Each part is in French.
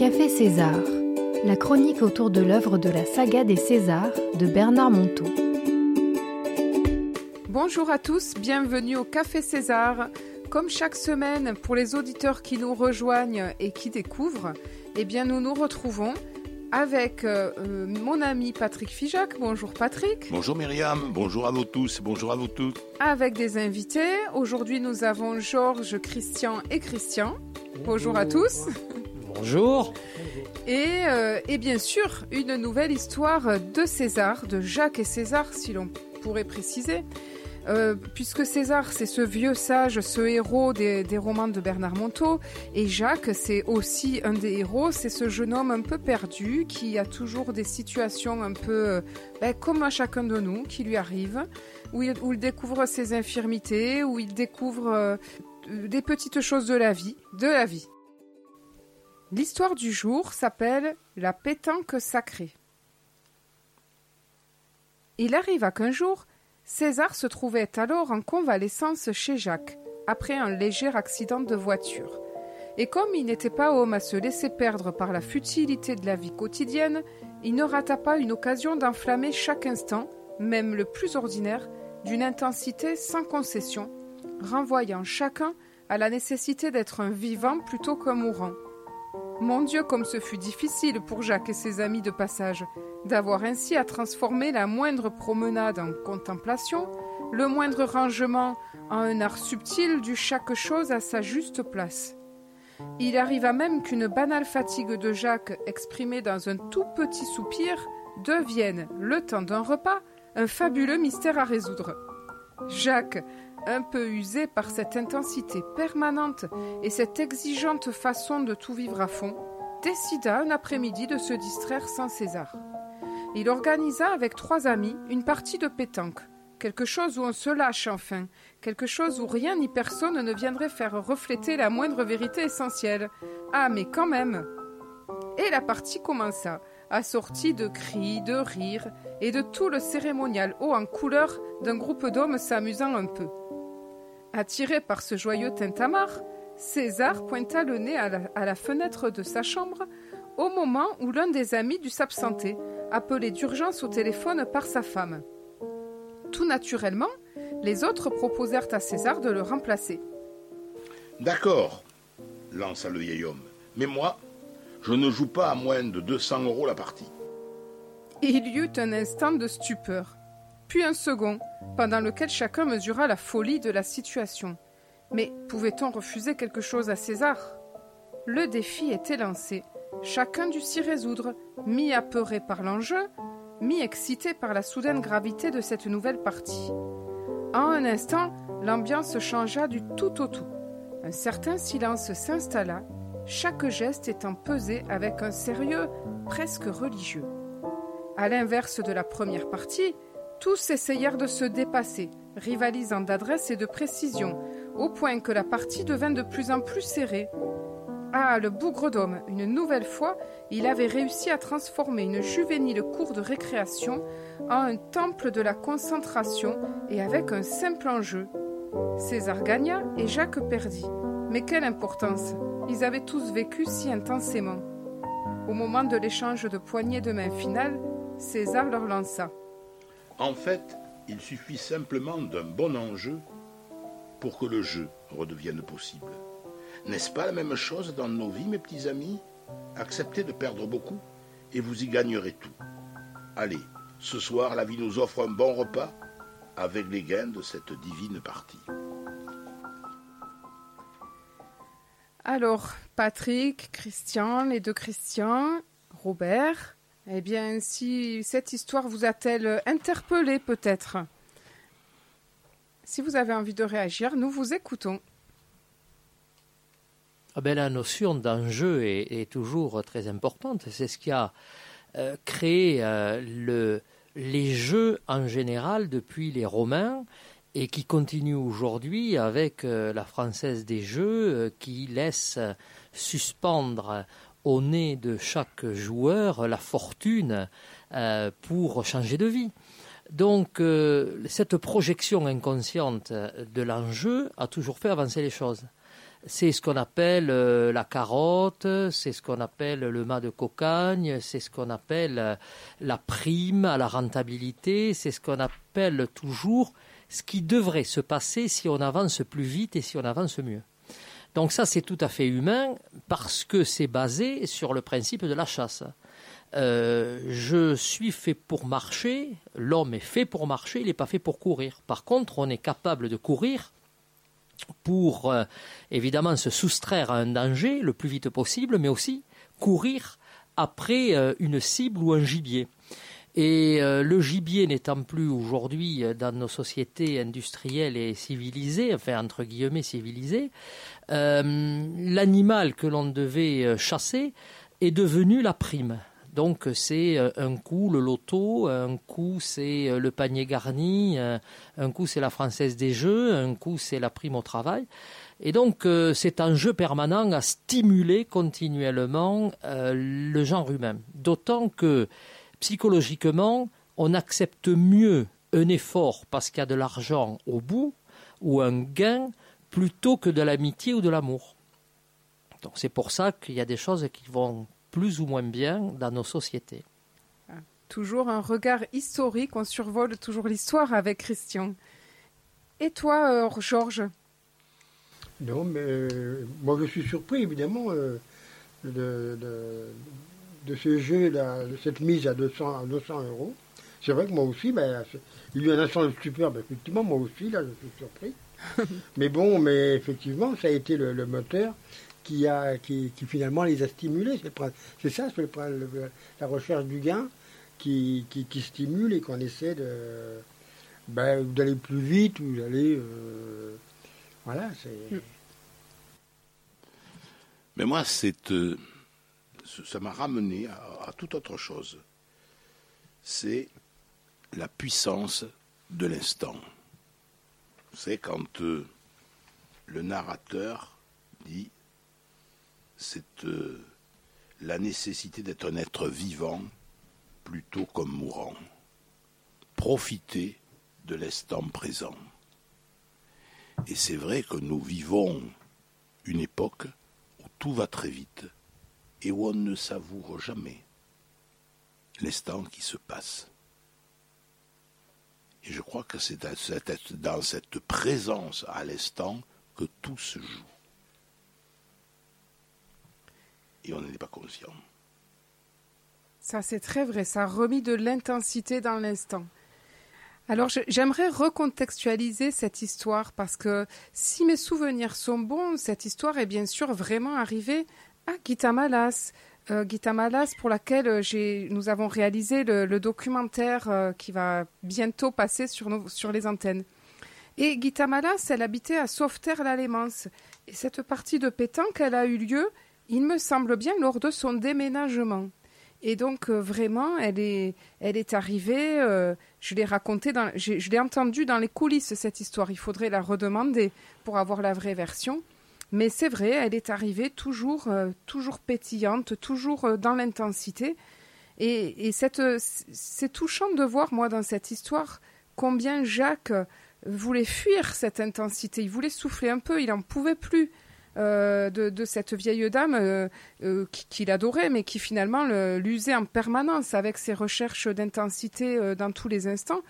Café César, la chronique autour de l'œuvre de la saga des Césars de Bernard Monteau. Bonjour à tous, bienvenue au Café César. Comme chaque semaine, pour les auditeurs qui nous rejoignent et qui découvrent, eh bien nous nous retrouvons avec euh, euh, mon ami Patrick Fijac. Bonjour Patrick. Bonjour Myriam, bonjour à vous tous, bonjour à vous toutes. Avec des invités. Aujourd'hui nous avons Georges, Christian et Christian. Bonjour, à tous. Bonjour. Et, euh, et, bien sûr, une nouvelle histoire de César, de Jacques et César, si l'on pourrait préciser. Euh, puisque César, c'est ce vieux sage, ce héros des, romans de Bernard Monteau, et Jacques, c'est aussi un des héros, c'est ce jeune homme un peu perdu, qui a toujours des situations un peu euh, ben, comme à chacun de nous, qui lui arrivent, où il, découvre ses infirmités, où il découvre des petites choses de la vie, de la vie. L'histoire du jour s'appelle La pétanque sacrée. Il arriva qu'un jour, César se trouvait alors en convalescence chez Jacques, après un léger accident de voiture. Et comme il n'était pas homme à se laisser perdre par la futilité de la vie quotidienne, il ne rata pas une occasion d'enflammer chaque instant, même le plus ordinaire, d'une intensité sans concession, renvoyant chacun à la nécessité d'être un vivant plutôt qu'un mourant. Mon Dieu, comme ce fut difficile pour Jacques et ses amis de passage, d'avoir ainsi à transformer la moindre promenade en contemplation, le moindre rangement en un art subtil du chaque chose à sa juste place. Il arriva même qu'une banale fatigue de Jacques, exprimée dans un tout petit soupir, devienne, le temps d'un repas, un fabuleux mystère à résoudre. Jacques, un peu usé par cette intensité permanente et cette exigeante façon de tout vivre à fond, décida un après-midi de se distraire sans César. Il organisa avec trois amis une partie de pétanque, quelque chose où on se lâche enfin, quelque chose où rien ni personne ne viendrait faire refléter la moindre vérité essentielle. Ah, mais quand même Et la partie commença, assortie de cris, de rires et de tout le cérémonial haut en couleur d'un groupe d'hommes s'amusant un peu. Attiré par ce joyeux tintamarre, César pointa le nez à la, à la fenêtre de sa chambre au moment où l'un des amis dut s'absenter, appelé d'urgence au téléphone par sa femme. Tout naturellement, les autres proposèrent à César de le remplacer. D'accord, lança le vieil homme. Mais moi, je ne joue pas à moins de 200 euros la partie. Il y eut un instant de stupeur, puis un second, pendant lequel chacun mesura la folie de la situation. Mais pouvait-on refuser quelque chose à César? Le défi était lancé, Chacun dut s'y résoudre, mi-apeuré par l'enjeu, mi-excité par la soudaine gravité de cette nouvelle partie. En un instant, l'ambiance changea du tout au tout. Un certain silence s'installa, chaque geste étant pesé avec un sérieux presque religieux. À l'inverse de la première partie, tous essayèrent de se dépasser, rivalisant d'adresse et de précision, au point que la partie devint de plus en plus serrée, ah, le bougre d'homme, une nouvelle fois, il avait réussi à transformer une juvénile cour de récréation en un temple de la concentration et avec un simple enjeu. César gagna et Jacques perdit. Mais quelle importance Ils avaient tous vécu si intensément. Au moment de l'échange de poignées de main finale, César leur lança. En fait, il suffit simplement d'un bon enjeu pour que le jeu redevienne possible. N'est-ce pas la même chose dans nos vies, mes petits amis? Acceptez de perdre beaucoup et vous y gagnerez tout. Allez, ce soir, la vie nous offre un bon repas avec les gains de cette divine partie. Alors, Patrick, Christian, les deux Christians, Robert, eh bien, si cette histoire vous a-t-elle interpellé peut-être? Si vous avez envie de réagir, nous vous écoutons. Ah ben, la notion d'enjeu est, toujours très importante. C'est ce qui a euh, créé euh, le, les jeux en général depuis les Romains et qui continue aujourd'hui avec euh, la Française des Jeux qui laisse suspendre au nez de chaque joueur la fortune pour changer de vie. Donc cette projection inconsciente de l'enjeu a toujours fait avancer les choses. c'est ce qu'on appelle la carotte, c'est ce qu'on appelle le mât de cocagne, c'est ce qu'on appelle la prime à la rentabilité, c'est ce qu'on appelle toujours ce qui devrait se passer si on avance plus vite et si on avance mieux. Donc ça, c'est tout à fait humain parce que c'est basé sur le principe de la chasse. Euh, je suis fait pour marcher, l'homme est fait pour marcher, il n'est pas fait pour courir. Par contre, on est capable de courir pour euh, évidemment se soustraire à un danger le plus vite possible, mais aussi courir après euh, une cible ou un gibier. Et le gibier n'étant plus aujourd'hui dans nos sociétés industrielles et civilisées, enfin entre guillemets civilisées, l'animal que l'on devait chasser est devenu la prime. Donc c'est euh, un coup le loto, un coup c'est euh, le panier garni, euh, un coup c'est la française des jeux, un coup c'est la prime au travail. Et donc c'est un jeu permanent à stimuler continuellement le genre humain. D'autant que psychologiquement, on accepte mieux un effort parce qu'il y a de l'argent au bout ou un gain plutôt que de l'amitié ou de l'amour. Donc c'est pour ça qu'il y a des choses qui vont plus ou moins bien dans nos sociétés. Ah, toujours un regard historique, on survole toujours l'histoire avec Christian. Et toi, euh, Georges? Non, mais euh, moi je suis surpris évidemment euh, de, de, ce jeu, de cette mise à 200, à 200 euros. C'est vrai que moi aussi, ben, il y a un instant superbe, effectivement, moi aussi, là, je suis surpris. mais bon, mais effectivement, ça a été le moteur qui, a, qui, finalement les a stimulés. C'est ça, c'est la recherche du gain qui, qui, stimule et qu'on essaie de ben, d'aller plus vite ou d'aller. Euh, voilà, c'est. Mais moi, c'est, euh, ça m'a ramené à, toute autre chose. C'est la puissance de l'instant. C'est quand euh, le narrateur dit c'est euh, la nécessité d'être un être vivant plutôt comme mourant. Profiter de l'instant présent. Et c'est vrai que nous vivons une époque où tout va très vite et où on ne savoure jamais l'instant qui se passe. Et je crois que c'est dans cette présence à l'instant que tout se joue et on n'en est pas conscient. Ça, c'est très vrai. Ça a remis de l'intensité dans l'instant. Alors, j'aimerais recontextualiser cette histoire parce que si mes souvenirs sont bons, cette histoire est bien sûr vraiment arrivée à Guitamalas. Euh, Guitamalas, pour laquelle euh, nous avons réalisé le, documentaire euh, qui va bientôt passer sur, nos, les antennes. Et Guitamalas, elle habitait à Sauveterre-l'Alémance. Et cette partie de pétanque, elle a eu lieu il me semble bien, lors de son déménagement. Et donc euh, vraiment, elle est, arrivée. Je l'ai raconté, dans, je, l'ai entendu dans les coulisses cette histoire. Il faudrait la redemander pour avoir la vraie version. Mais c'est vrai, elle est arrivée toujours, euh, toujours pétillante, toujours dans l'intensité. Et, c'est touchant de voir moi dans cette histoire combien Jacques voulait fuir cette intensité. Il voulait souffler un peu, il n'en pouvait plus. Euh, de, cette vieille dame euh, euh, qu'il adorait, mais qui finalement l'usait en permanence avec ses recherches d'intensité dans tous les instants.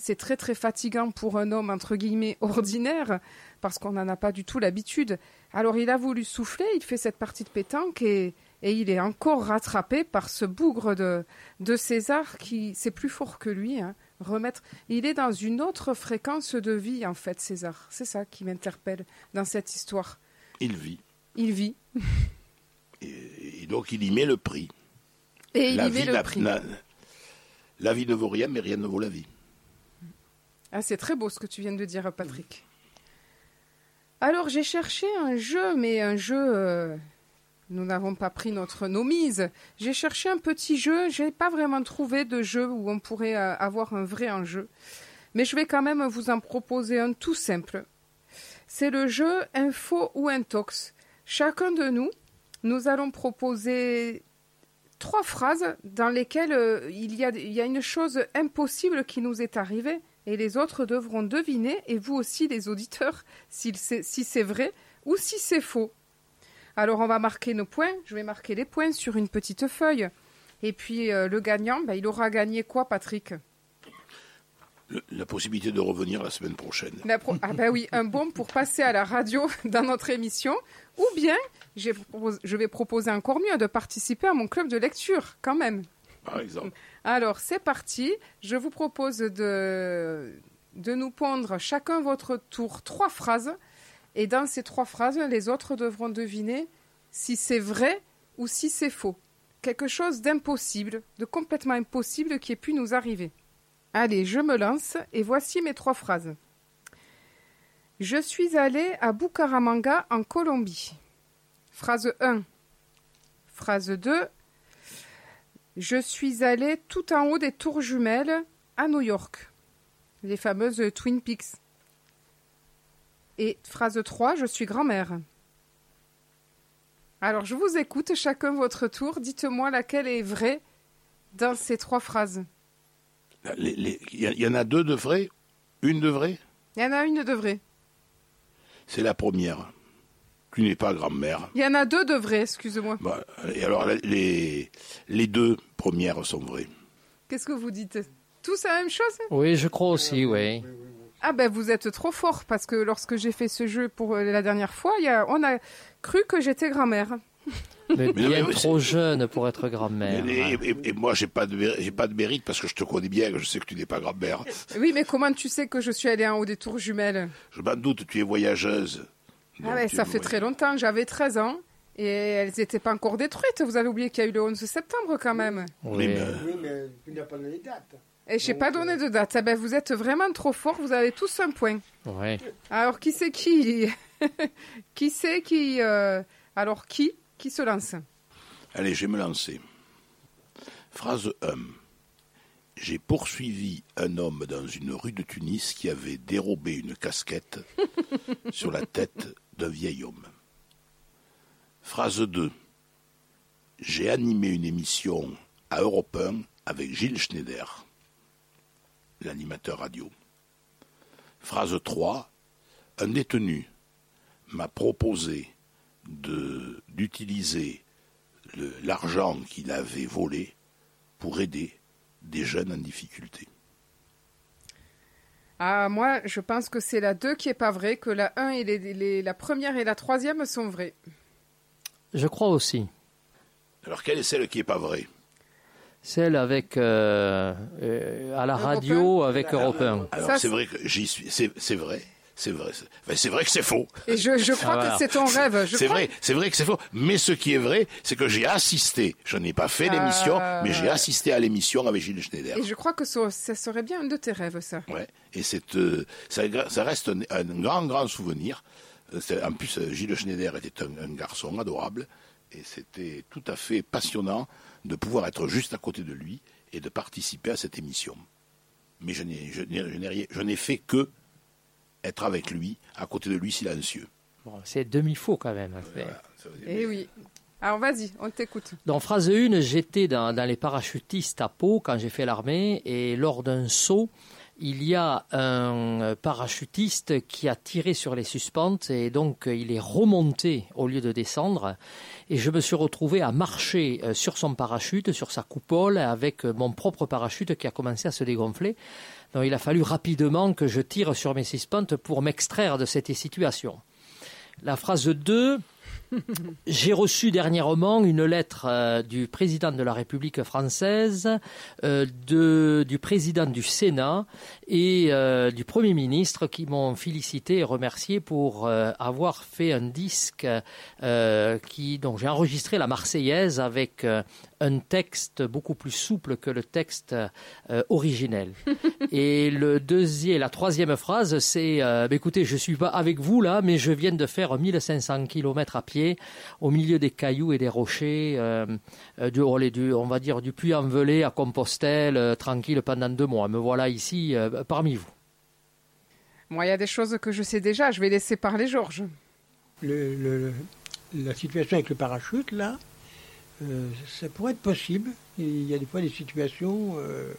C'est très très fatigant pour un homme entre guillemets ordinaire parce qu'on n'en a pas du tout l'habitude. Alors il a voulu souffler, il fait cette partie de pétanque et, il est encore rattrapé par ce bougre de, de César qui c'est plus fort que lui. Hein. Remettre, il est dans une autre fréquence de vie en fait, César. C'est ça qui m'interpelle dans cette histoire. Il vit. Il vit. Et, donc il y met le prix. Et il y met le prix. La, vie ne vaut rien, mais rien ne vaut la vie. Ah, c'est très beau ce que tu viens de dire, Patrick. Alors j'ai cherché un jeu, mais un jeu. Euh, nous n'avons pas pris notre nos mises. J'ai cherché un petit jeu. Je n'ai pas vraiment trouvé de jeu où on pourrait euh, avoir un vrai enjeu. Mais je vais quand même vous en proposer un tout simple c'est le jeu info ou intox. Chacun de nous, nous allons proposer trois phrases dans lesquelles euh, il, y a, une chose impossible qui nous est arrivée et les autres devront deviner, et vous aussi les auditeurs, si c'est vrai ou si c'est faux. Alors on va marquer nos points. Je vais marquer les points sur une petite feuille. Et puis euh, le gagnant, ben, il aura gagné quoi, Patrick? Le- la possibilité de revenir la semaine prochaine. La pro- Ah ben oui, un bon pour passer à la radio dans notre émission. Ou bien, je vais proposer encore mieux de participer à mon club de lecture, quand même. Alors, c'est parti. Je vous propose de, de nous pondre chacun votre tour trois phrases. Et dans ces trois phrases, les autres devront deviner si c'est vrai ou si c'est faux. Quelque chose d'impossible, de complètement impossible qui ait pu nous arriver. Allez, je me lance et voici mes trois phrases. Je suis allé à Bucaramanga en Colombie. Phrase 1. Phrase 2. Je suis allé tout en haut des tours jumelles à New York, les fameuses Twin Peaks. Et phrase 3, je suis grand-mère. Alors je vous écoute, chacun votre tour, dites-moi laquelle est vraie dans ces trois phrases. Il y, a- il y en a deux de vraies? Une de vraie Il y en a une de vraie. C'est la première. Tu n'es pas grand-mère. Il y en a deux de vraies, excusez-moi. Bah, et alors, les, les deux premières sont vraies. Qu'est-ce que vous dites? Tous la même chose? Oui, je crois aussi, oui. Ah ben vous êtes trop fort parce que lorsque j'ai fait ce jeu pour euh, la dernière fois, il y a- on a cru que j'étais grand-mère. Mais bien mais trop jeune pour être grand-mère. Et, et- et moi, j'ai pas de j'ai pas de mérite parce que je te connais bien, je sais que tu n'es pas grand-mère. Oui, mais comment tu sais que je suis allée en haut des tours jumelles? Je m'en doute, tu es voyageuse. Ah ouais, ça fait très longtemps, j'avais 13 ans et elles n'étaient pas encore détruites. Vous avez oublié qu'il y a eu le 11 septembre quand même. Oui. mais- Oui, mais tu n'as pas donné les dates. Et je n'ai pas donné de date. Ah ben, vous êtes vraiment trop fort, vous avez tous un point. Oui. Alors qui c'est qui Qui c'est qui euh, Alors qui Qui se lance Allez, je vais me lancer. Phrase 1. J'ai poursuivi un homme dans une rue de Tunis qui avait dérobé une casquette sur la tête vieil homme. Phrase 2. J'ai animé une émission à Europe 1 avec Gilles Schneider, l'animateur radio. Phrase 3. Un détenu m'a proposé d'utiliser l'argent qu'il avait volé pour aider des jeunes en difficulté. Ah, moi, je pense que c'est la 2 qui est pas vraie, que la 1 et les- les- la première et la troisième sont vraies. Je crois aussi. Alors, quelle est celle qui n'est pas vraie? Celle avec euh, euh, à la Europe radio avec Europe 1. Alors, c'est c'est- vrai que j'y suis. C'est c'est vrai. C'est vrai. C'est enfin, c'est vrai que c'est faux. Et je, je crois Ah, que c'est ton rêve. Je C'est crois- vrai. C'est vrai que c'est faux. Mais ce qui est vrai, c'est que j'ai assisté. Je n'ai pas fait l'émission, Ah. mais j'ai assisté à l'émission avec Gilles Schneider. Et je crois que ça, ça serait bien un de tes rêves, ça. Ouais. Et c'est, euh, ça, ça reste un, un grand, grand souvenir. Euh, En plus, euh, Gilles Schneider était un, un garçon adorable. Et c'était tout à fait passionnant de pouvoir être juste à côté de lui et de participer à cette émission. Mais je n'ai, je n'ai, je n'ai rien- je n'ai fait que être avec lui, à côté de lui, silencieux. Bon, c'est demi-faux quand même. C'est- Ça veut dire- Eh oui. Alors vas-y, on t'écoute. Dans phrase 1, j'étais dans, dans les parachutistes à Pau quand j'ai fait l'armée et lors d'un saut, il y a un parachutiste qui a tiré sur les suspentes et donc euh, il est remonté au lieu de descendre et je me suis retrouvé à marcher euh, sur son parachute, sur sa coupole avec euh, mon propre parachute qui a commencé à se dégonfler. Donc il a fallu rapidement que je tire sur mes suspentes pour m'extraire de cette situation. La phrase 2, j'ai reçu dernièrement une lettre euh, du président de la République française, euh, de, du président du Sénat et euh, du Premier ministre qui m'ont félicité et remercié pour avoir fait un disque qui, donc j'ai enregistré la Marseillaise avec un texte beaucoup plus souple que le texte euh, originel. Et le deuxième, la troisième phrase, c'est euh, bah, écoutez, je suis pas avec vous là, mais je viens de faire 1500 km à pied au milieu des cailloux et des rochers, euh, euh, du, on va dire du Puy-en-Velay à Compostelle, euh, tranquille pendant deux mois. Me voilà ici euh, parmi vous. Moi, il y a des choses que je sais déjà. Je vais laisser parler Georges. Le- le- la situation avec le parachute, là, euh, ça pourrait être possible. Il y a des fois des situations. euh,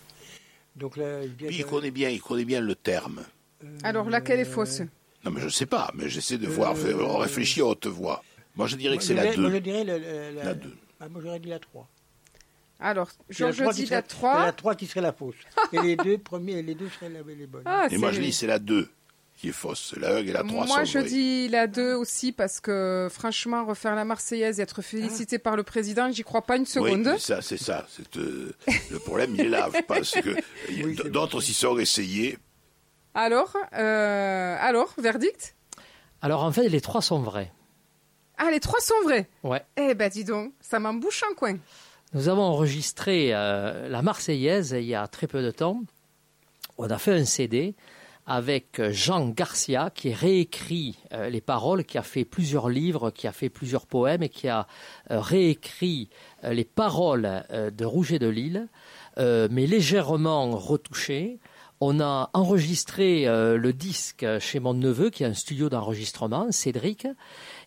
donc là, je dirais Puis il connaît bien, il connaît bien le terme. Alors, laquelle est fausse? Non, mais je sais pas, mais j'essaie de voir, Euh, on réfléchit à haute voix. Moi, je dirais que c'est la je dirais- Moi, je 2. dirais la, La deux. Ah, moi, j'aurais dit la 3. Alors, Georges 3 dit la serait- c'est 3. la 3 qui serait la fausse. et les deux premiers, les deux seraient les bonnes. Ah, Et moi, je dis c'est la 2 qui est fausse. La 1 et la 3 Moi, sont je dis la 2 aussi parce que, franchement, refaire la Marseillaise et être félicité par le président, j'y crois pas une Oui, seconde. mais ça, c'est ça. C'est, euh, le problème, il est là. Parce que Oui, c'est d'autres s'y sont essayés. Alors, euh, alors, verdict? Alors en fait, les trois sont vrais. Ah, les trois sont vrais? Ouais. Eh ben, dis donc, ça m'embouche un coin. Nous avons enregistré euh, la Marseillaise il y a très peu de temps. On a fait un CD avec Jean Garcia qui réécrit euh, les paroles, qui a fait plusieurs livres, qui a fait plusieurs poèmes et qui a euh, réécrit euh, les paroles euh, de Rouget de Lille, euh, mais légèrement retouchées. On a enregistré euh, le disque chez mon neveu qui a un studio d'enregistrement, Cédric,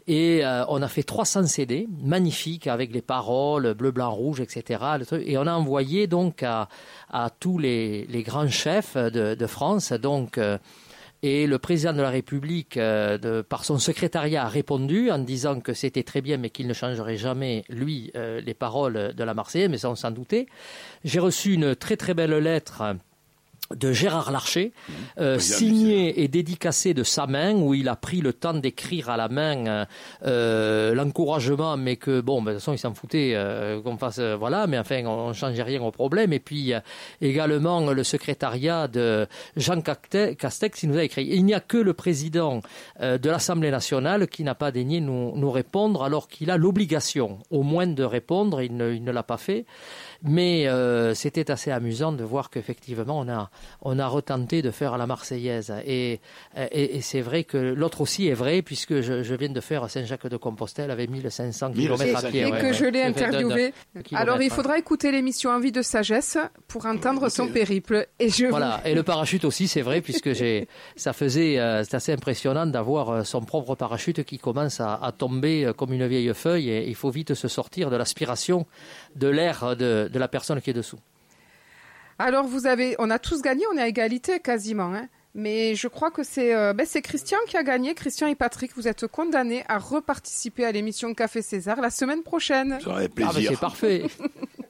et euh, on a fait 300 CD, magnifiques, avec les paroles bleu, blanc, rouge, etc. Et on a envoyé donc à, à tous les, les grands chefs de, de France. Donc, euh, et le président de la République, euh, de, par son secrétariat, a répondu en disant que c'était très bien, mais qu'il ne changerait jamais, lui, euh, les paroles de la Marseillaise, mais ça, on s'en doutait. J'ai reçu une très très belle lettre de Gérard Larcher, euh, Président du signé et dédicacé de sa main, où il a pris le temps d'écrire à la main euh, euh, l'encouragement, mais que bon, ben, de toute façon, il s'en foutait euh, qu'on fasse, euh, voilà, mais enfin, on ne changeait rien au problème. Et puis euh, également le secrétariat de Jean Castex, qui nous a écrit. Il n'y a que le président euh, de l'Assemblée nationale qui n'a pas daigné nous, nous répondre, alors qu'il a l'obligation, au moins, de répondre. Il ne, il ne l'a pas fait. Mais euh, c'était assez amusant de voir qu'effectivement, on a, on a retenté de faire la Marseillaise. Et, et, et c'est vrai que l'autre aussi est vrai, puisque je, je viens de faire Saint-Jacques-de-Compostelle avec 1500 km à pied. Et ouais, que ouais. je l'ai interviewé. Alors, il hein. faudra écouter l'émission Envie de sagesse pour entendre son périple. Et je Voilà, et le parachute aussi, c'est vrai, puisque j'ai, ça faisait, euh, c'est assez impressionnant d'avoir euh, son propre parachute qui commence à, à tomber euh, comme une vieille feuille, et il faut vite se sortir de l'aspiration de l'air de, de la personne qui est dessous. Alors, vous avez, on a tous gagné, on est à égalité quasiment. hein. Mais je crois que c'est euh, ben, c'est Christian qui a gagné. Christian et Patrick, vous êtes condamnés à reparticiper à l'émission Café César la semaine prochaine. Ça aurait Ah, mais plaisir. c'est parfait.